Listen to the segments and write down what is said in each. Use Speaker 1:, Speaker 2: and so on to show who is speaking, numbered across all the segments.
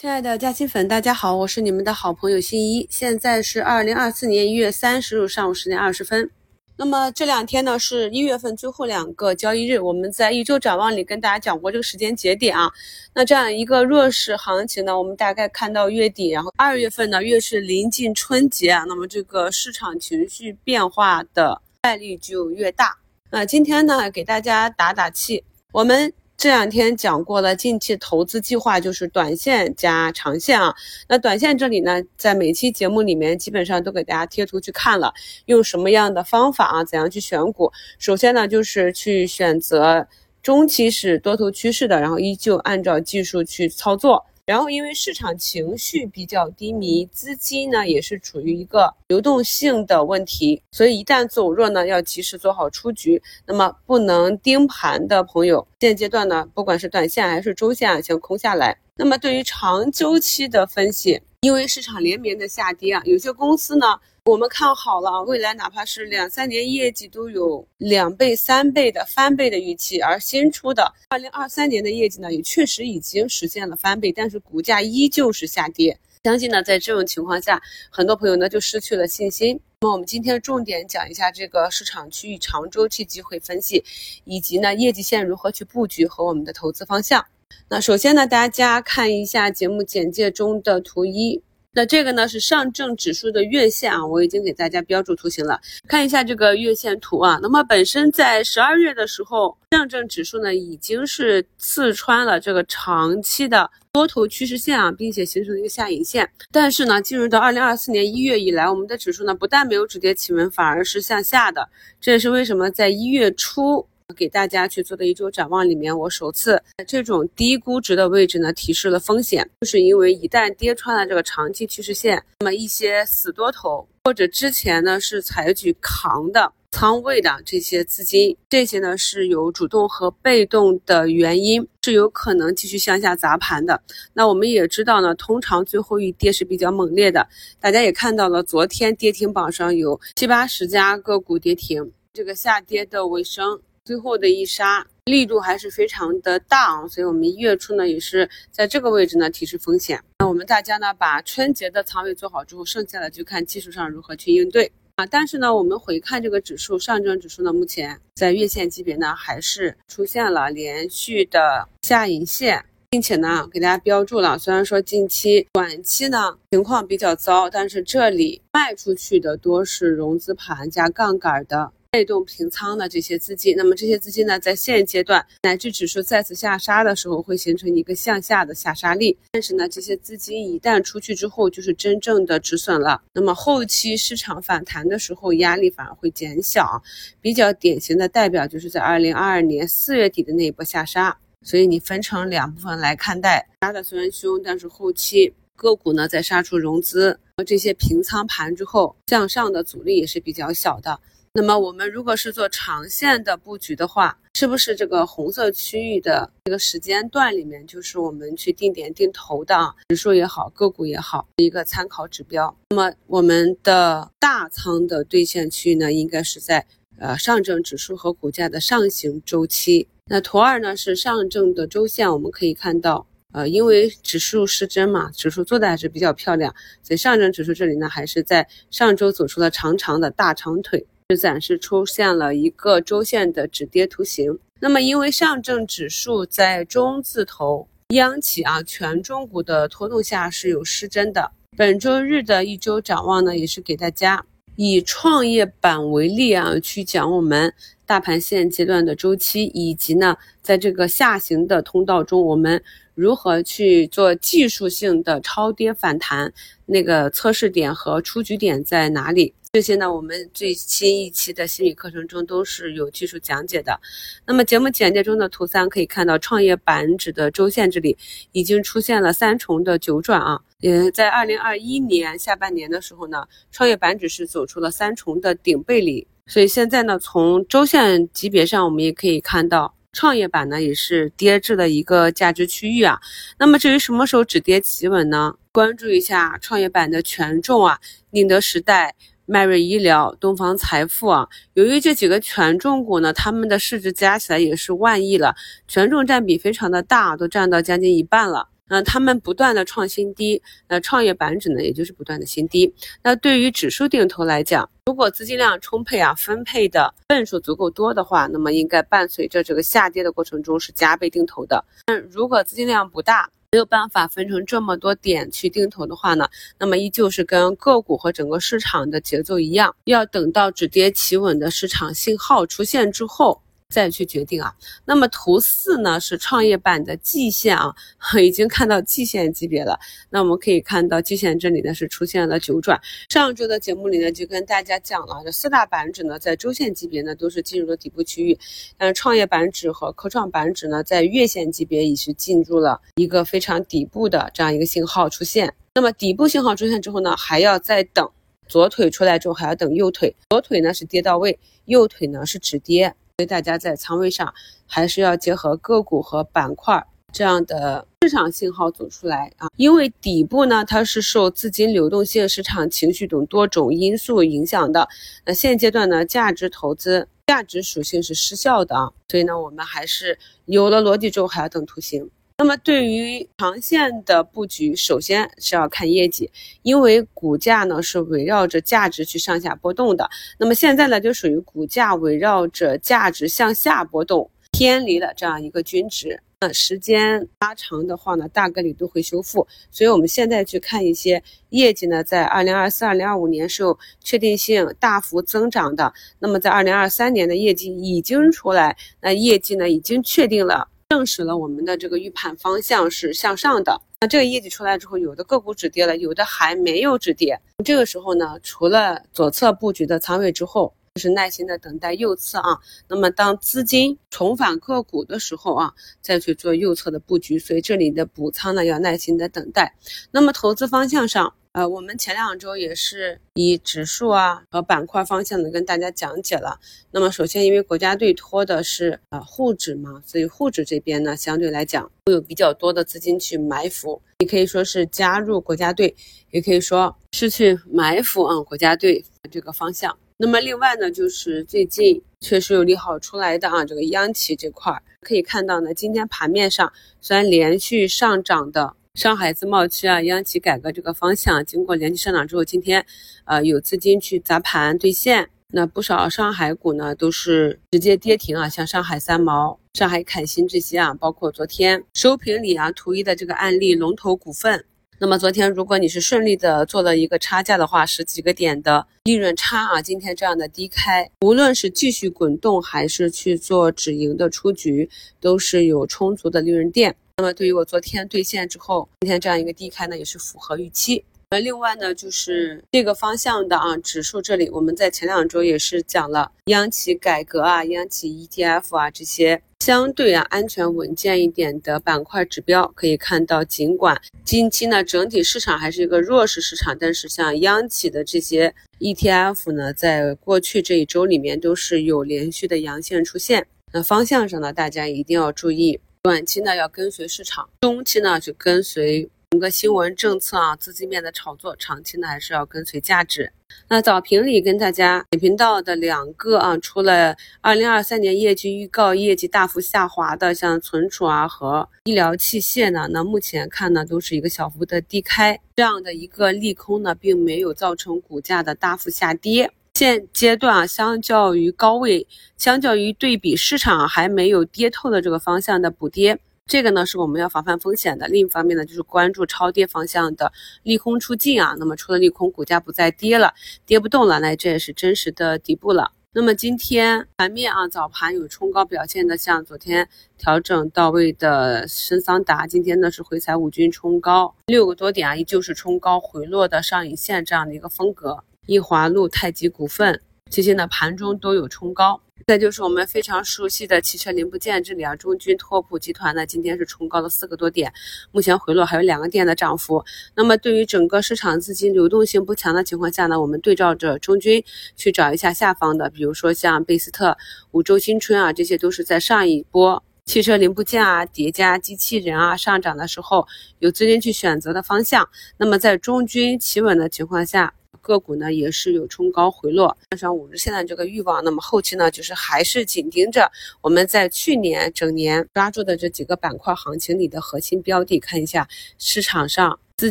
Speaker 1: 亲爱的嘉兴粉，大家好，我是你们的好朋友新一。现在是二零二四年一月三十日上午十点二十分。那么这两天呢是一月份最后两个交易日，我们在一周展望里跟大家讲过这个时间节点啊。那这样一个弱势行情呢，我们大概看到月底，然后二月份呢越是临近春节，那么这个市场情绪变化的概率就越大。那今天呢给大家打打气，我们。这两天讲过了，近期投资计划就是短线加长线啊。那短线这里呢，在每期节目里面基本上都给大家贴图去看了，用什么样的方法啊，怎样去选股。首先呢，就是去选择中期是多头趋势的，然后依旧按照技术去操作。然后，因为市场情绪比较低迷，资金呢也是处于一个流动性的问题，所以一旦走弱呢，要及时做好出局。那么不能盯盘的朋友，现阶段呢，不管是短线还是周线啊，先空下来。那么对于长周期的分析，因为市场连绵的下跌啊，有些公司呢。我们看好了，未来哪怕是两三年业绩都有两倍、三倍的翻倍的预期，而新出的二零二三年的业绩呢，也确实已经实现了翻倍，但是股价依旧是下跌。相信呢，在这种情况下，很多朋友呢就失去了信心。那么我们今天重点讲一下这个市场区域长周期机会分析，以及呢业绩线如何去布局和我们的投资方向。那首先呢，大家看一下节目简介中的图一。那这个呢是上证指数的月线啊，我已经给大家标注图形了，看一下这个月线图啊。那么本身在十二月的时候，上证指数呢已经是刺穿了这个长期的多头趋势线啊，并且形成了一个下影线。但是呢，进入到二零二四年一月以来，我们的指数呢不但没有止跌企稳，反而是向下的。这也是为什么在一月初。给大家去做的一周展望里面，我首次这种低估值的位置呢，提示了风险，就是因为一旦跌穿了这个长期趋势线，那么一些死多头或者之前呢是采取扛的仓位的这些资金，这些呢是有主动和被动的原因，是有可能继续向下砸盘的。那我们也知道呢，通常最后一跌是比较猛烈的，大家也看到了，昨天跌停榜上有七八十家个股跌停，这个下跌的尾声。最后的一杀力度还是非常的大啊，所以我们一月初呢也是在这个位置呢提示风险。那我们大家呢把春节的仓位做好之后，剩下的就看技术上如何去应对啊。但是呢，我们回看这个指数，上证指数呢目前在月线级别呢还是出现了连续的下影线，并且呢给大家标注了，虽然说近期短期呢情况比较糟，但是这里卖出去的多是融资盘加杠杆的。被动平仓的这些资金，那么这些资金呢，在现阶段乃至指数再次下杀的时候，会形成一个向下的下杀力。但是呢，这些资金一旦出去之后，就是真正的止损了。那么后期市场反弹的时候，压力反而会减小。比较典型的代表就是在二零二二年四月底的那一波下杀。所以你分成两部分来看待，杀的虽然凶，但是后期个股呢在杀出融资和这些平仓盘之后，向上的阻力也是比较小的。那么我们如果是做长线的布局的话，是不是这个红色区域的这个时间段里面，就是我们去定点定投的指数也好，个股也好，一个参考指标？那么我们的大仓的兑现区域呢，应该是在呃上证指数和股价的上行周期。那图二呢是上证的周线，我们可以看到，呃，因为指数失真嘛，指数做的还是比较漂亮，所以上证指数这里呢，还是在上周走出了长长的大长腿。是暂时出现了一个周线的止跌图形。那么，因为上证指数在中字头央企啊权重股的拖动下是有失真的。本周日的一周展望呢，也是给大家以创业板为例啊，去讲我们大盘现阶段的周期，以及呢，在这个下行的通道中，我们如何去做技术性的超跌反弹，那个测试点和出局点在哪里？这些呢，我们最新一期的心理课程中都是有技术讲解的。那么节目简介中的图三可以看到，创业板指的周线这里已经出现了三重的九转啊。也在二零二一年下半年的时候呢，创业板指是走出了三重的顶背离。所以现在呢，从周线级别上，我们也可以看到，创业板呢也是跌至了一个价值区域啊。那么至于什么时候止跌企稳呢？关注一下创业板的权重啊，宁德时代。迈瑞医疗、东方财富啊，由于这几个权重股呢，他们的市值加起来也是万亿了，权重占比非常的大，都占到将近一半了。嗯，他们不断的创新低，那创业板指呢，也就是不断的新低。那对于指数定投来讲，如果资金量充沛啊，分配的份数足够多的话，那么应该伴随着这个下跌的过程中是加倍定投的。但，如果资金量不大，没有办法分成这么多点去定投的话呢，那么依旧是跟个股和整个市场的节奏一样，要等到止跌企稳的市场信号出现之后。再去决定啊，那么图四呢是创业板的季线啊，已经看到季线级别了。那我们可以看到季线这里呢是出现了九转。上周的节目里呢就跟大家讲了，这四大板指呢在周线级别呢都是进入了底部区域，但是创业板指和科创板指呢在月线级别已是进入了一个非常底部的这样一个信号出现。那么底部信号出现之后呢，还要再等左腿出来之后还要等右腿，左腿呢是跌到位，右腿呢是止跌。所以大家在仓位上还是要结合个股和板块这样的市场信号走出来啊，因为底部呢它是受资金流动性、市场情绪等多种因素影响的。那现阶段呢，价值投资价值属性是失效的啊，所以呢，我们还是有了逻辑之后还要等图形。那么对于长线的布局，首先是要看业绩，因为股价呢是围绕着价值去上下波动的。那么现在呢就属于股价围绕着价值向下波动，偏离了这样一个均值。那时间拉长的话呢，大概率都会修复。所以我们现在去看一些业绩呢，在二零二四、二零二五年是有确定性大幅增长的。那么在二零二三年的业绩已经出来，那业绩呢已经确定了。证实了我们的这个预判方向是向上的。那这个业绩出来之后，有的个股止跌了，有的还没有止跌。这个时候呢，除了左侧布局的仓位之后，就是耐心的等待右侧啊。那么当资金重返个股的时候啊，再去做右侧的布局。所以这里的补仓呢，要耐心的等待。那么投资方向上。呃，我们前两周也是以指数啊和板块方向的跟大家讲解了。那么首先，因为国家队托的是呃沪指嘛，所以沪指这边呢相对来讲会有比较多的资金去埋伏。你可以说是加入国家队，也可以说是去埋伏啊国家队这个方向。那么另外呢，就是最近确实有利好出来的啊，这个央企这块可以看到呢，今天盘面上虽然连续上涨的。上海自贸区啊，央企改革这个方向，经过连续上涨之后，今天，呃，有资金去砸盘兑现，那不少上海股呢都是直接跌停啊，像上海三毛、上海凯鑫这些啊，包括昨天收评里啊，图一的这个案例，龙头股份。那么昨天如果你是顺利的做了一个差价的话，十几个点的利润差啊，今天这样的低开，无论是继续滚动还是去做止盈的出局，都是有充足的利润垫。那么对于我昨天兑现之后，今天这样一个低开呢，也是符合预期。那另外呢，就是这个方向的啊，指数这里我们在前两周也是讲了央企改革啊、央企 ETF 啊这些相对啊安全稳健一点的板块指标，可以看到，尽管近期呢整体市场还是一个弱势市场，但是像央企的这些 ETF 呢，在过去这一周里面都是有连续的阳线出现。那方向上呢，大家一定要注意。短期呢要跟随市场，中期呢就跟随整个新闻政策啊、资金面的炒作，长期呢还是要跟随价值。那早评里跟大家点评到的两个啊，除了二零二三年业绩预告业绩大幅下滑的，像存储啊和医疗器械呢，那目前看呢都是一个小幅的低开，这样的一个利空呢，并没有造成股价的大幅下跌。现阶段啊，相较于高位，相较于对比市场还没有跌透的这个方向的补跌，这个呢是我们要防范风险的。另一方面呢，就是关注超跌方向的利空出尽啊。那么出了利空，股价不再跌了，跌不动了，那这也是真实的底部了。那么今天盘面啊，早盘有冲高表现的，像昨天调整到位的深桑达，今天呢是回踩五均冲高六个多点啊，依旧是冲高回落的上影线这样的一个风格。易华路、太极股份这些呢，盘中都有冲高。再就是我们非常熟悉的汽车零部件，这里啊，中军拓普集团呢，今天是冲高了四个多点，目前回落还有两个点的涨幅。那么对于整个市场资金流动性不强的情况下呢，我们对照着中军去找一下下方的，比如说像贝斯特、五洲新春啊，这些都是在上一波汽车零部件啊、叠加机器人啊上涨的时候有资金去选择的方向。那么在中军企稳的情况下，个股呢也是有冲高回落，加上五日线的这个欲望，那么后期呢就是还是紧盯着我们在去年整年抓住的这几个板块行情里的核心标的，看一下市场上资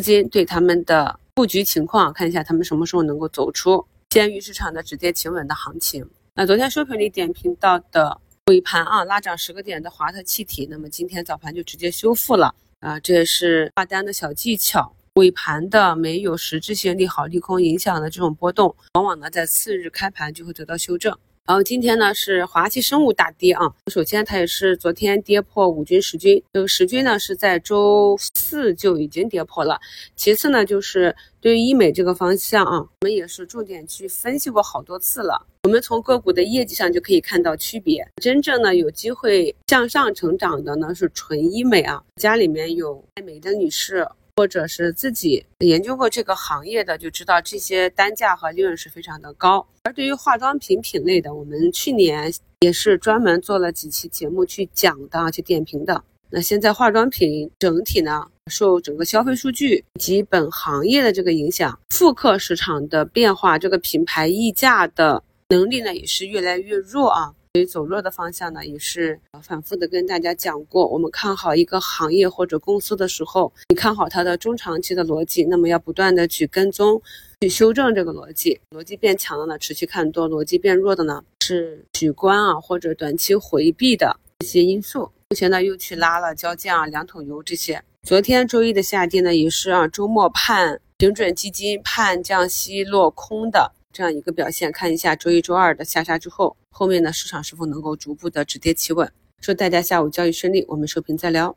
Speaker 1: 金对他们的布局情况，看一下他们什么时候能够走出先于市场的止跌企稳的行情。那昨天收评里点评到的尾盘啊拉涨十个点的华特气体，那么今天早盘就直接修复了啊，这也是挂单的小技巧。尾盘的没有实质性利好利空影响的这种波动，往往呢在次日开盘就会得到修正。然后今天呢是华西生物大跌啊，首先它也是昨天跌破五均十均，这个十均呢是在周四就已经跌破了。其次呢就是对于医美这个方向啊，我们也是重点去分析过好多次了。我们从个股的业绩上就可以看到区别，真正呢有机会向上成长的呢是纯医美啊，家里面有爱美的女士。或者是自己研究过这个行业的，就知道这些单价和利润是非常的高。而对于化妆品品类的，我们去年也是专门做了几期节目去讲的、去点评的。那现在化妆品整体呢，受整个消费数据以及本行业的这个影响，复刻市场的变化，这个品牌溢价的能力呢，也是越来越弱啊。所以走弱的方向呢，也是反复的跟大家讲过。我们看好一个行业或者公司的时候，你看好它的中长期的逻辑，那么要不断的去跟踪、去修正这个逻辑。逻辑变强了呢，持续看多；逻辑变弱的呢，是取关啊或者短期回避的一些因素。目前呢，又去拉了交建啊、两桶油这些。昨天周一的下跌呢，也是啊，周末判平准基金判降息落空的。这样一个表现，看一下周一、周二的下杀之后，后面呢市场是否能够逐步的止跌企稳？祝大家下午交易顺利，我们收评再聊。